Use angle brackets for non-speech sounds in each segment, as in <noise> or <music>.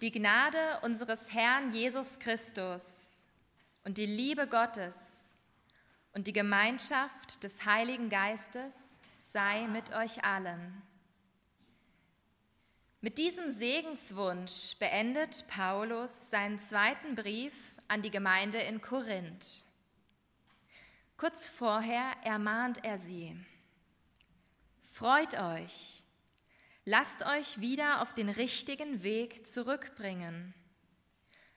Die Gnade unseres Herrn Jesus Christus und die Liebe Gottes und die Gemeinschaft des Heiligen Geistes sei mit euch allen. Mit diesem Segenswunsch beendet Paulus seinen zweiten Brief an die Gemeinde in Korinth. Kurz vorher ermahnt er sie, Freut euch, Lasst euch wieder auf den richtigen Weg zurückbringen.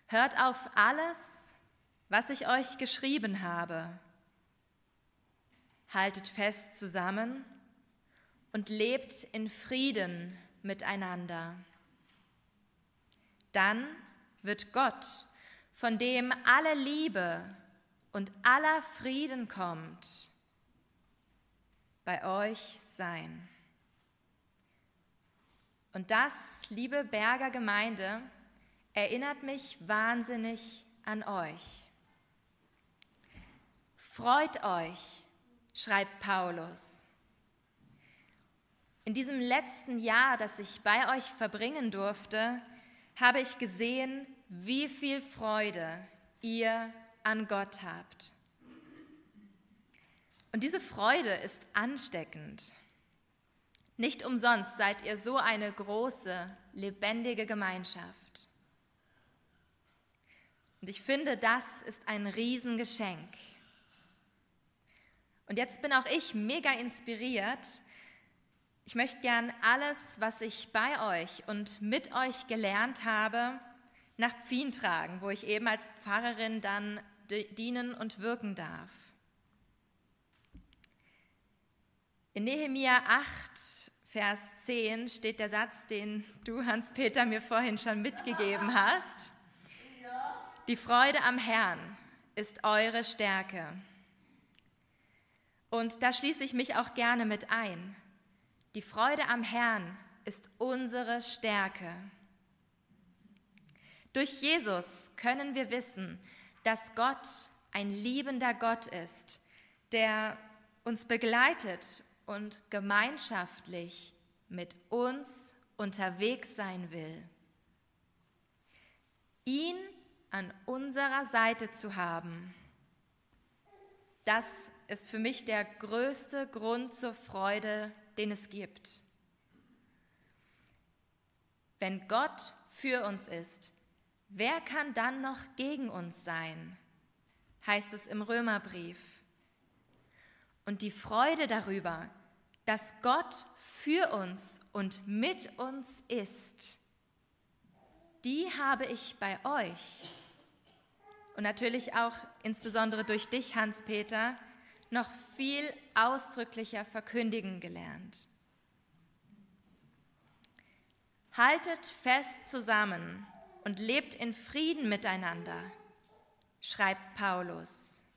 Hört auf alles, was ich euch geschrieben habe. Haltet fest zusammen und lebt in Frieden miteinander. Dann wird Gott, von dem alle Liebe und aller Frieden kommt, bei euch sein. Und das, liebe Berger Gemeinde, erinnert mich wahnsinnig an euch. Freut euch, schreibt Paulus. In diesem letzten Jahr, das ich bei euch verbringen durfte, habe ich gesehen, wie viel Freude ihr an Gott habt. Und diese Freude ist ansteckend. Nicht umsonst seid ihr so eine große, lebendige Gemeinschaft. Und ich finde, das ist ein Riesengeschenk. Und jetzt bin auch ich mega inspiriert. Ich möchte gern alles, was ich bei euch und mit euch gelernt habe, nach Pfien tragen, wo ich eben als Pfarrerin dann dienen und wirken darf. In Nehemia 8, Vers 10 steht der Satz, den du, Hans-Peter, mir vorhin schon mitgegeben hast. Die Freude am Herrn ist eure Stärke. Und da schließe ich mich auch gerne mit ein. Die Freude am Herrn ist unsere Stärke. Durch Jesus können wir wissen, dass Gott ein liebender Gott ist, der uns begleitet und gemeinschaftlich mit uns unterwegs sein will. Ihn an unserer Seite zu haben, das ist für mich der größte Grund zur Freude, den es gibt. Wenn Gott für uns ist, wer kann dann noch gegen uns sein? heißt es im Römerbrief. Und die Freude darüber, dass Gott für uns und mit uns ist, die habe ich bei euch und natürlich auch insbesondere durch dich, Hans-Peter, noch viel ausdrücklicher verkündigen gelernt. Haltet fest zusammen und lebt in Frieden miteinander, schreibt Paulus.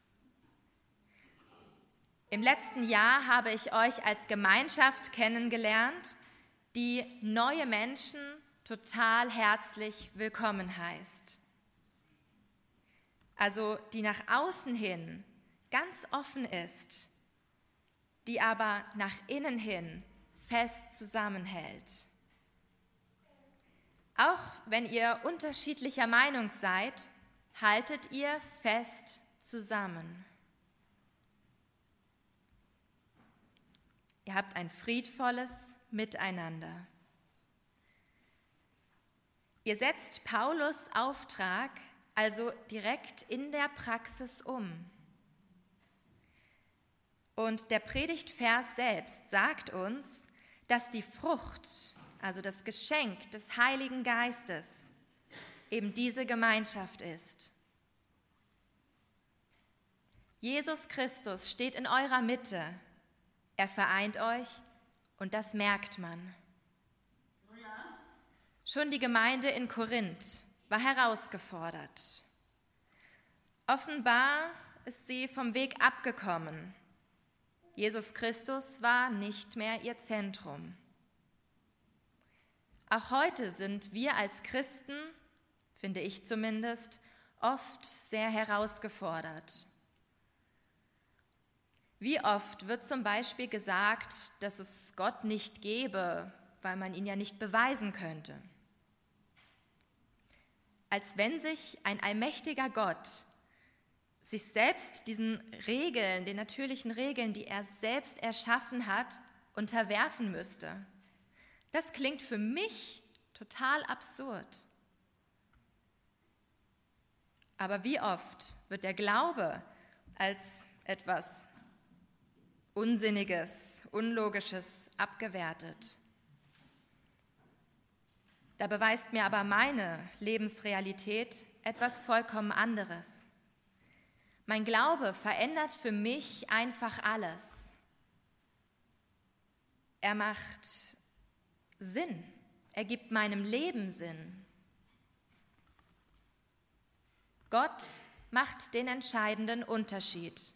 Im letzten Jahr habe ich euch als Gemeinschaft kennengelernt, die neue Menschen total herzlich willkommen heißt. Also die nach außen hin ganz offen ist, die aber nach innen hin fest zusammenhält. Auch wenn ihr unterschiedlicher Meinung seid, haltet ihr fest zusammen. Ihr habt ein friedvolles Miteinander. Ihr setzt Paulus Auftrag also direkt in der Praxis um. Und der Predigtvers selbst sagt uns, dass die Frucht, also das Geschenk des Heiligen Geistes, eben diese Gemeinschaft ist. Jesus Christus steht in eurer Mitte er vereint euch und das merkt man. Schon die Gemeinde in Korinth war herausgefordert. Offenbar ist sie vom Weg abgekommen. Jesus Christus war nicht mehr ihr Zentrum. Auch heute sind wir als Christen, finde ich zumindest, oft sehr herausgefordert. Wie oft wird zum Beispiel gesagt, dass es Gott nicht gäbe, weil man ihn ja nicht beweisen könnte? als wenn sich ein allmächtiger Gott sich selbst diesen Regeln, den natürlichen Regeln, die er selbst erschaffen hat, unterwerfen müsste. Das klingt für mich total absurd. Aber wie oft wird der Glaube als etwas Unsinniges, Unlogisches abgewertet? Da beweist mir aber meine Lebensrealität etwas vollkommen anderes. Mein Glaube verändert für mich einfach alles. Er macht Sinn. Er gibt meinem Leben Sinn. Gott macht den entscheidenden Unterschied.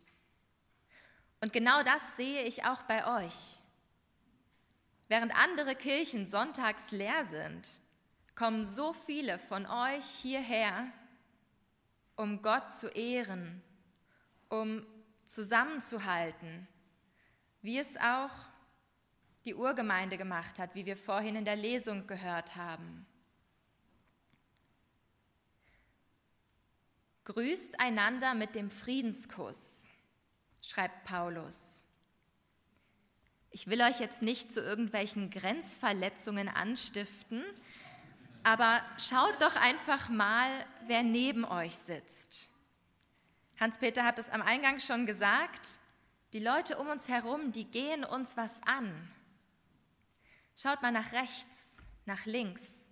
Und genau das sehe ich auch bei euch. Während andere Kirchen sonntags leer sind, kommen so viele von euch hierher, um Gott zu ehren, um zusammenzuhalten, wie es auch die Urgemeinde gemacht hat, wie wir vorhin in der Lesung gehört haben. Grüßt einander mit dem Friedenskuss, schreibt Paulus. Ich will euch jetzt nicht zu irgendwelchen Grenzverletzungen anstiften, aber schaut doch einfach mal, wer neben euch sitzt. Hans-Peter hat es am Eingang schon gesagt, die Leute um uns herum, die gehen uns was an. Schaut mal nach rechts, nach links,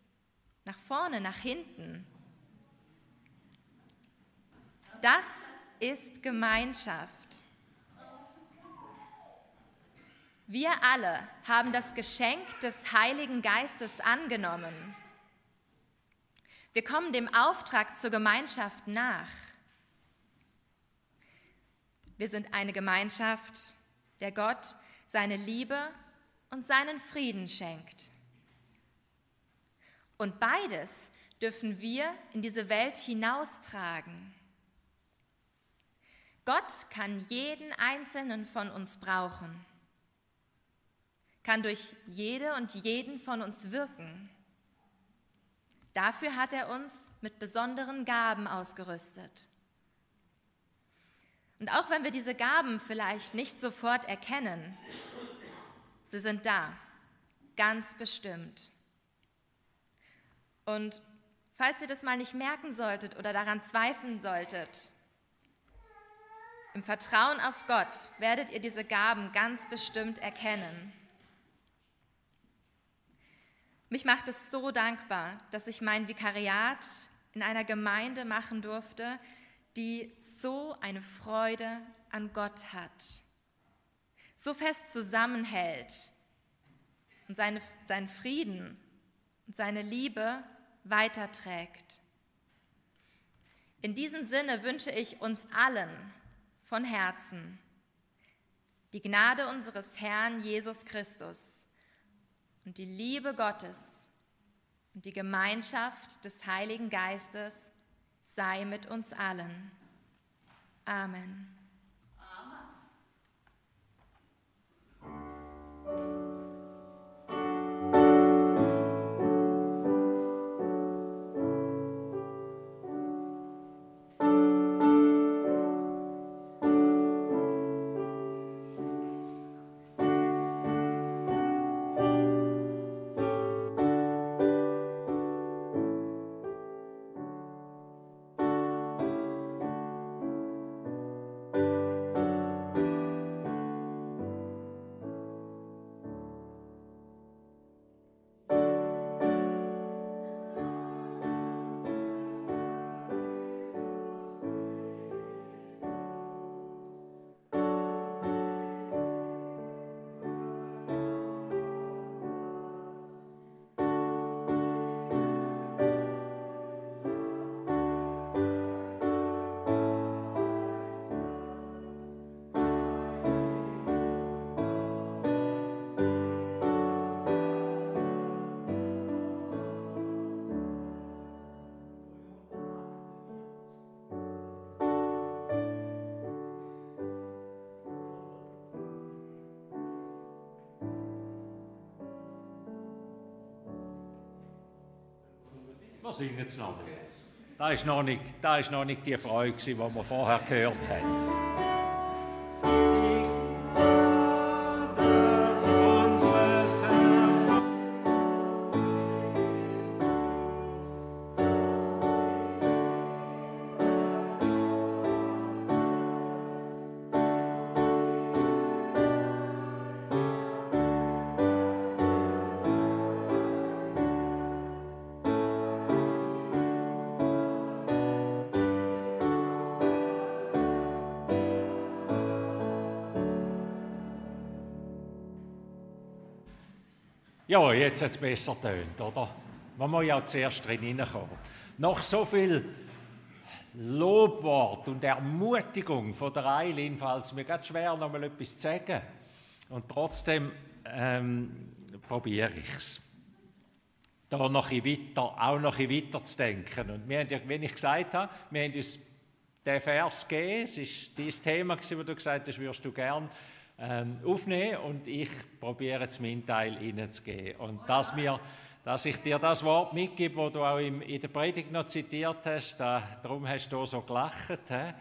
nach vorne, nach hinten. Das ist Gemeinschaft. Wir alle haben das Geschenk des Heiligen Geistes angenommen. Wir kommen dem Auftrag zur Gemeinschaft nach. Wir sind eine Gemeinschaft, der Gott seine Liebe und seinen Frieden schenkt. Und beides dürfen wir in diese Welt hinaustragen. Gott kann jeden einzelnen von uns brauchen, kann durch jede und jeden von uns wirken. Dafür hat er uns mit besonderen Gaben ausgerüstet. Und auch wenn wir diese Gaben vielleicht nicht sofort erkennen, sie sind da, ganz bestimmt. Und falls ihr das mal nicht merken solltet oder daran zweifeln solltet, im Vertrauen auf Gott werdet ihr diese Gaben ganz bestimmt erkennen. Mich macht es so dankbar, dass ich mein Vikariat in einer Gemeinde machen durfte, die so eine Freude an Gott hat, so fest zusammenhält und seine, seinen Frieden und seine Liebe weiterträgt. In diesem Sinne wünsche ich uns allen von Herzen die Gnade unseres Herrn Jesus Christus und die Liebe Gottes und die Gemeinschaft des Heiligen Geistes sei mit uns allen. Amen. Wir singen jetzt noch. Das ist noch nicht, das ist noch nicht die Freude, die wir vorher gehört haben. Ja, jetzt hat es besser tönt, oder? Man muss ja zuerst drin hineinkommen. Nach so viel Lobwort und Ermutigung von der Eilin fällt es mir ganz schwer, noch mal etwas zu sagen. Und trotzdem ähm, probiere ich es. Da noch ein weiter, auch noch ein weiter zu denken. Und wir haben ja, wie ich gesagt habe, wir haben uns den Vers gegeben. Es war dieses Thema, das du gesagt hast, würdest du gerne ähm, aufnehmen und ich probiere jetzt meinen Teil hineinzugeben. Und dass, mir, dass ich dir das Wort mitgebe, das du auch im, in der Predigt noch zitiert hast, da, darum hast du so gelacht, he?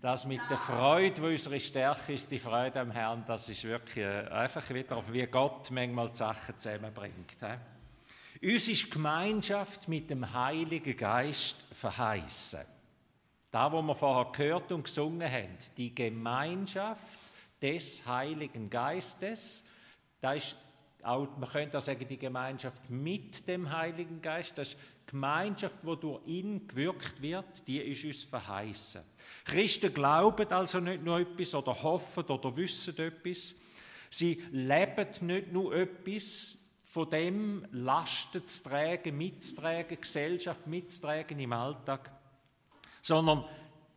das mit der Freude, wo unsere Stärke ist, die Freude am Herrn, das ist wirklich äh, einfach wieder, wie Gott manchmal die Sachen zusammenbringt. He? Uns ist Gemeinschaft mit dem Heiligen Geist verheißen. Da, wo wir vorher gehört und gesungen haben, die Gemeinschaft des Heiligen Geistes. Da ist auch, man könnte auch sagen, die Gemeinschaft mit dem Heiligen Geist. Das ist die Gemeinschaft, wo durch ihn gewirkt wird, die ist uns verheißen. Christen glauben also nicht nur etwas oder hoffen oder wissen etwas. Sie leben nicht nur etwas, von dem Lasten zu tragen, mitzutragen, Gesellschaft mitzutragen im Alltag, sondern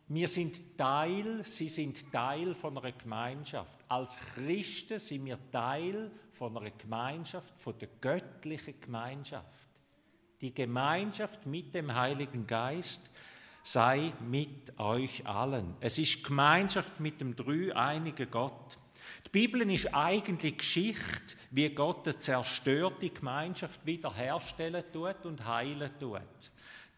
wir sind Teil, sie sind Teil von einer Gemeinschaft. Als Christen sind wir Teil von einer Gemeinschaft, von der göttlichen Gemeinschaft. Die Gemeinschaft mit dem Heiligen Geist sei mit euch allen. Es ist Gemeinschaft mit dem dreieinigen Gott. Die Bibel ist eigentlich Geschichte, wie Gott eine zerstörte Gemeinschaft wiederherstellen tut und heilen tut.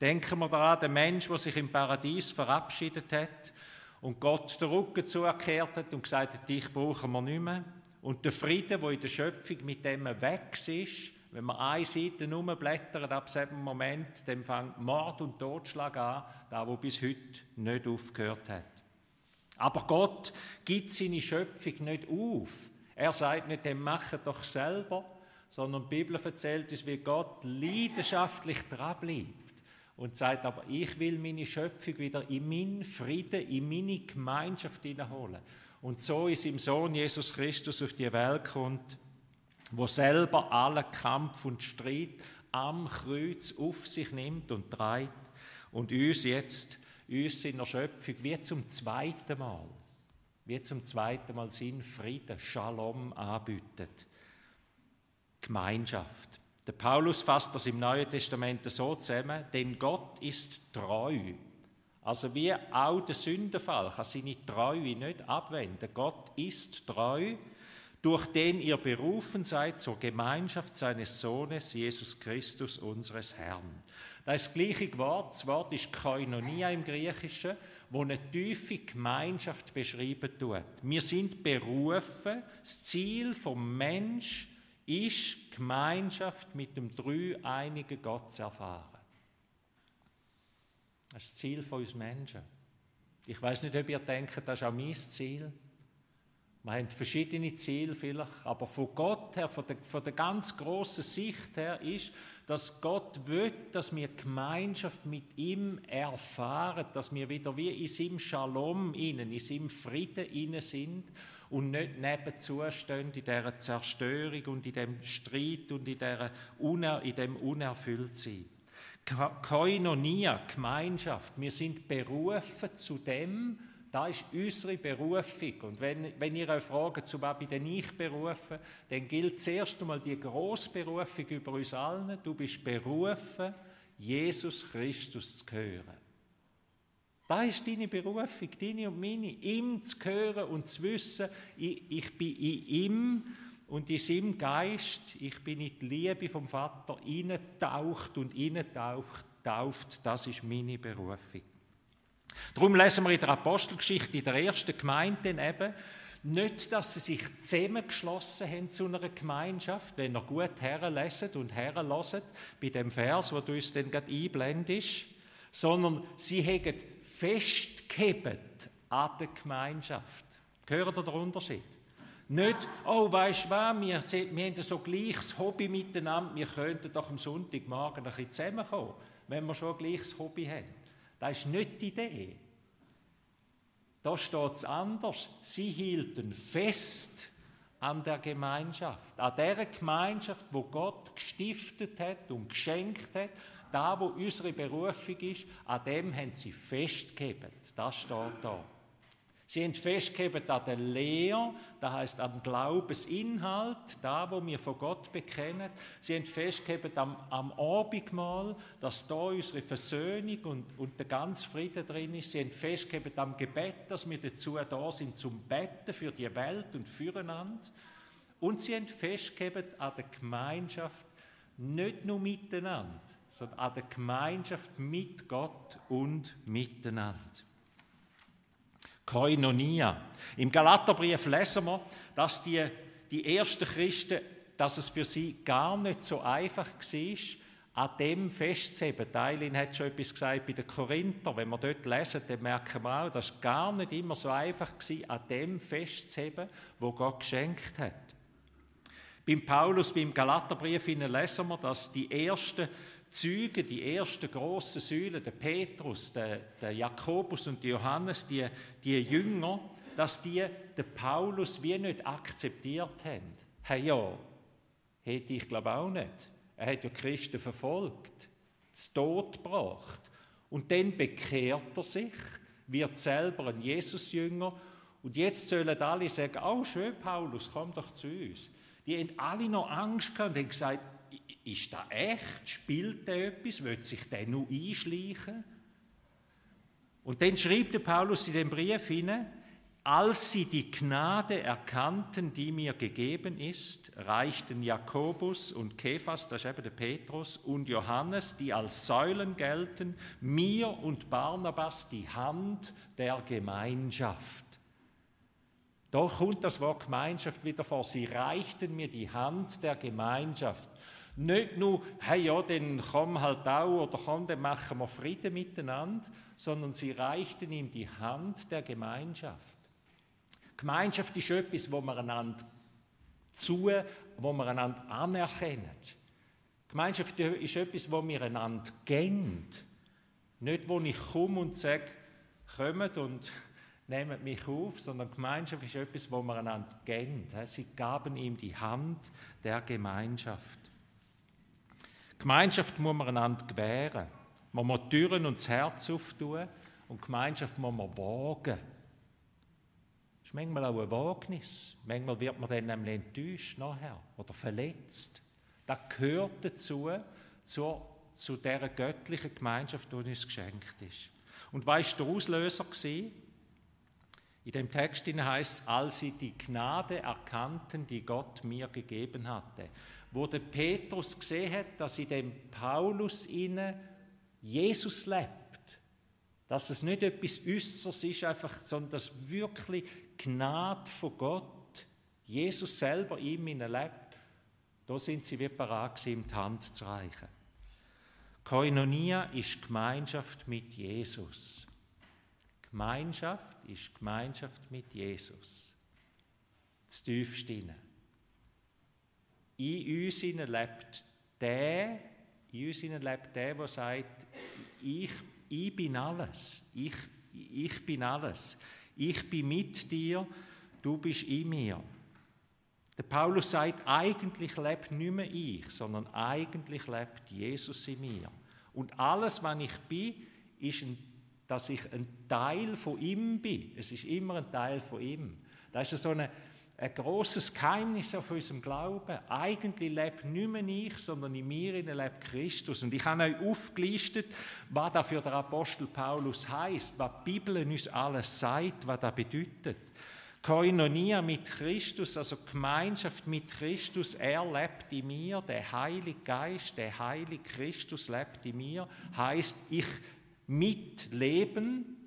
Denken wir daran, der Mensch, der sich im Paradies verabschiedet hat und Gott den Rücken zugekehrt hat und gesagt hat, dich brauchen wir nicht mehr. Und der Frieden, der in der Schöpfung mit dem weg ist, wenn man eine Seite nur blättert, ab diesem Moment, dann fängt Mord und Totschlag an, da wo bis heute nicht aufgehört hat. Aber Gott gibt seine Schöpfung nicht auf. Er sagt nicht, dem machen doch selber, sondern die Bibel erzählt uns, wie Gott leidenschaftlich dranbleibt und sagt, aber ich will meine Schöpfung wieder in meinen Frieden, in meine Gemeinschaft hineinholen. Und so ist im Sohn Jesus Christus auf die Welt kommt, wo selber allen Kampf und Streit am Kreuz auf sich nimmt und treibt und uns jetzt, uns in der Schöpfung, wie zum zweiten Mal, wie zum zweiten Mal Sinn, Frieden, Shalom anbietet. Gemeinschaft. Der Paulus fasst das im Neuen Testament so zusammen, denn Gott ist treu. Also wie auch der Sündenfall kann seine Treue nicht abwenden. Gott ist treu, durch den ihr berufen seid zur Gemeinschaft seines Sohnes Jesus Christus, unseres Herrn. Das ist das gleiche Wort, das Wort ist Koinonia im Griechischen, wo eine tiefe Gemeinschaft beschrieben tut. Wir sind berufen, das Ziel vom Mensch ist Gemeinschaft mit dem dreieinigen Gott zu erfahren. Das ist das Ziel von uns Menschen. Ich weiß nicht, ob ihr denkt, das ist auch mein Ziel. Wir haben verschiedene Ziele vielleicht, aber von Gott her, von der, von der ganz großen Sicht her ist, dass Gott will, dass wir Gemeinschaft mit ihm erfahren, dass wir wieder wie in seinem Shalom innen, in seinem Frieden innen sind und nicht nebenzu stehen in dieser Zerstörung und in dem Streit und in, dieser Uner, in dem Unerfülltsein. Koinonia, Gemeinschaft, wir sind berufen zu dem, da ist unsere Berufung. Und wenn, wenn ihr euch fragt, zu was bin ich berufen, dann gilt zuerst einmal die Großberufung über uns allen. Du bist berufen, Jesus Christus zu hören. Da ist deine Berufung, deine und meine, ihm zu hören und zu wissen, ich, ich bin in ihm und in seinem Geist, ich bin in die Liebe vom Vater taucht und tauft. Das ist meine Berufung. Darum lesen wir in der Apostelgeschichte in der ersten Gemeinde eben, nicht, dass sie sich zusammengeschlossen haben zu einer Gemeinschaft, wenn ihr gut herlesen und herloset bei dem Vers, wo du uns dann gerade einblendest, sondern sie haben festgehebt an der Gemeinschaft. Hören ihr den Unterschied? Nicht, oh, weißt du was, wir, wir haben so gleiches Hobby miteinander, wir könnten doch am Sonntagmorgen ein bisschen zusammenkommen, wenn wir schon ein gleiches Hobby haben. Das ist nicht die Idee. Da steht es anders. Sie hielten fest an der Gemeinschaft, an der Gemeinschaft, wo Gott gestiftet hat und geschenkt hat, da wo unsere Berufung ist, an dem haben sie festgehalten. Das steht da. Sie haben festgehalten an der Lehre, das heißt am Glaubensinhalt, da wo wir von Gott bekennen. Sie haben festgehalten am, am Abendmahl, dass da unsere Versöhnung und, und der ganze Frieden drin ist. Sie haben festgehalten am Gebet, dass wir dazu da sind zum Betten für die Welt und füreinander. Und sie haben festgehalten an der Gemeinschaft, nicht nur miteinander, sondern an der Gemeinschaft mit Gott und miteinander. Koinonia. Im Galaterbrief lesen wir, dass die, die ersten Christen, dass es für sie gar nicht so einfach war, an dem festzuheben. Teilin hat schon etwas gesagt bei den Korinther. Wenn wir dort lesen, dann merken wir auch, dass es gar nicht immer so einfach war, an dem festzuheben, wo Gott geschenkt hat. Beim Paulus, beim Galaterbrief lesen wir, dass die ersten Züge, die ersten grossen Säulen, der Petrus, der, der Jakobus und Johannes, die, die Jünger, dass die den Paulus wie nicht akzeptiert haben. Hey, ja, hätte ich glaube auch nicht. Er hat ja Christen verfolgt, zu Tod gebracht. Und dann bekehrt er sich, wird selber ein Jesusjünger. Und jetzt sollen alle sagen, oh schön Paulus, komm doch zu uns. Die haben alle noch Angst gehabt und haben gesagt, ist das echt? Spielt der etwas? Wird sich der nur einschleichen? Und dann schreibt der Paulus in dem Brief hinein, als sie die Gnade erkannten, die mir gegeben ist, reichten Jakobus und Kephas, das ist eben der Petrus, und Johannes, die als Säulen gelten, mir und Barnabas die Hand der Gemeinschaft. Da kommt das Wort Gemeinschaft wieder vor. Sie reichten mir die Hand der Gemeinschaft. Nicht nur, hey ja, dann komm halt auch oder komm, dann machen wir Frieden miteinander, sondern sie reichten ihm die Hand der Gemeinschaft. Gemeinschaft ist etwas, wo man einander zu, wo man einander anerkennen. Gemeinschaft ist etwas, wo wir einander gehen. Nicht, wo ich komme und sage, kommt und nehmt mich auf, sondern Gemeinschaft ist etwas, wo wir einander gehen. Sie gaben ihm die Hand der Gemeinschaft. Gemeinschaft muss man einander gewähren. Man muss Türen und das Herz auftun und Gemeinschaft muss man wagen. Das ist manchmal auch ein Wagnis. Manchmal wird man dann nämlich enttäuscht nachher oder verletzt. Das gehört dazu, zu, zu dieser göttlichen Gemeinschaft, die uns geschenkt ist. Und weißt du, der Auslöser war? In dem Text heißt es, als sie die Gnade erkannten, die Gott mir gegeben hatte wo der Petrus gesehen hat, dass in dem Paulus inne Jesus lebt. Dass es nicht etwas Äußeres ist, einfach, sondern dass wirklich Gnade von Gott, Jesus selber ihm inne lebt. Da sind sie wie parat ihm die Hand zu reichen. Koinonia ist Gemeinschaft mit Jesus. Gemeinschaft ist Gemeinschaft mit Jesus. Das tiefste in uns lebt der, in uns lebt der, der sagt, ich, ich bin alles, ich, ich bin alles, ich bin mit dir, du bist in mir. Der Paulus sagt, eigentlich lebt nicht mehr ich, sondern eigentlich lebt Jesus in mir. Und alles, was ich bin, ist, ein, dass ich ein Teil von ihm bin. Es ist immer ein Teil von ihm. Das ist so eine ein großes Geheimnis auf unserem Glauben. Eigentlich lebt nicht mehr ich, sondern in mir lebt Christus. Und ich habe euch aufgelistet, was da für den Apostel Paulus heißt, was die Bibel uns alles sagt, was das bedeutet. Koinonia mit Christus, also Gemeinschaft mit Christus, er lebt in mir, der Heilige Geist, der Heilige Christus lebt in mir, heißt ich mitleben.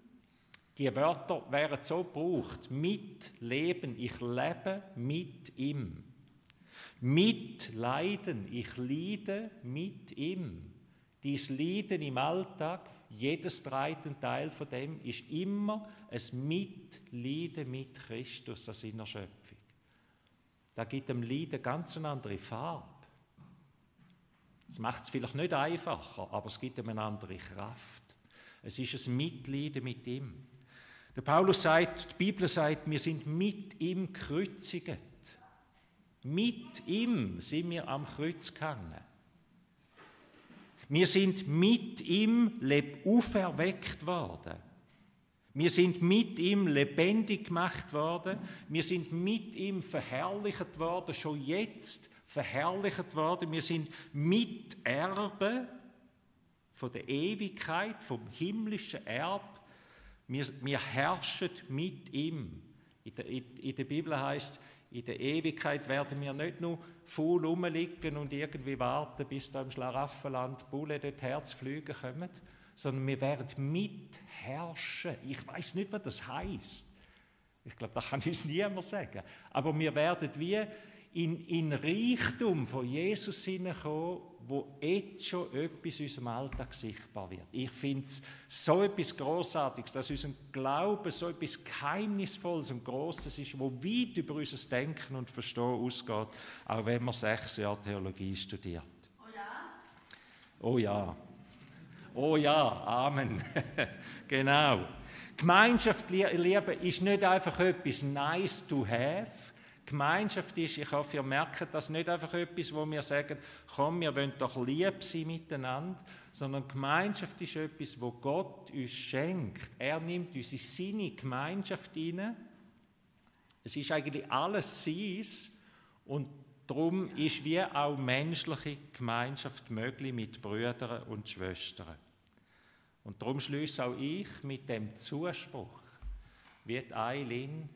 Die Wörter wären so gebraucht, mitleben, ich lebe mit ihm. Mitleiden, ich leide mit ihm. Dies Leiden im Alltag, jedes dreite Teil von dem ist immer ein Mitleiden mit Christus an seiner Schöpfung. Da gibt dem Leiden ganz eine andere Farbe. Es macht es vielleicht nicht einfacher, aber es gibt ihm eine andere Kraft. Es ist ein Mitleiden mit ihm. Der Paulus sagt, die Bibel sagt, wir sind mit ihm gekreuzigt. Mit ihm sind wir am Kreuz gehangen. Wir sind mit ihm auferweckt worden. Wir sind mit ihm lebendig gemacht worden. Wir sind mit ihm verherrlicht worden, schon jetzt verherrlicht worden. Wir sind Miterbe von der Ewigkeit, vom himmlischen Erb. Wir, wir herrschen mit ihm. In der, in der Bibel heißt in der Ewigkeit werden wir nicht nur faul rumliegen und irgendwie warten, bis da im Schlaraffenland Bulle dort Herzflüge kommen, sondern wir werden mitherrschen. Ich weiß nicht, was das heißt. Ich glaube, das kann uns niemand sagen. Aber wir werden wie in, in Reichtum von Jesus hineinkommen, wo jetzt schon etwas in unserem Alltag sichtbar wird. Ich finde es so etwas Großartiges, dass unser Glaube so etwas Geheimnisvolles und Großes ist, wo weit über unser Denken und Verstehen ausgeht, auch wenn man sechs Jahre Theologie studiert. Oh ja? Oh ja. Oh ja, Amen. <laughs> genau. Gemeinschaft, Liebe, ist nicht einfach etwas nice to have, Gemeinschaft ist, ich hoffe, ihr merkt das nicht einfach etwas, wo wir sagen, komm, wir wollen doch lieb sein miteinander, sondern Gemeinschaft ist etwas, wo Gott uns schenkt. Er nimmt uns in seine Gemeinschaft hinein. Es ist eigentlich alles Sein und darum ist wie auch menschliche Gemeinschaft möglich mit Brüdern und Schwestern. Und darum schließe auch ich mit dem Zuspruch, wird Eileen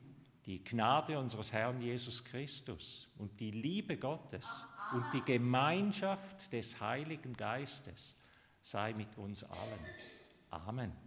die Gnade unseres Herrn Jesus Christus und die Liebe Gottes und die Gemeinschaft des Heiligen Geistes sei mit uns allen. Amen.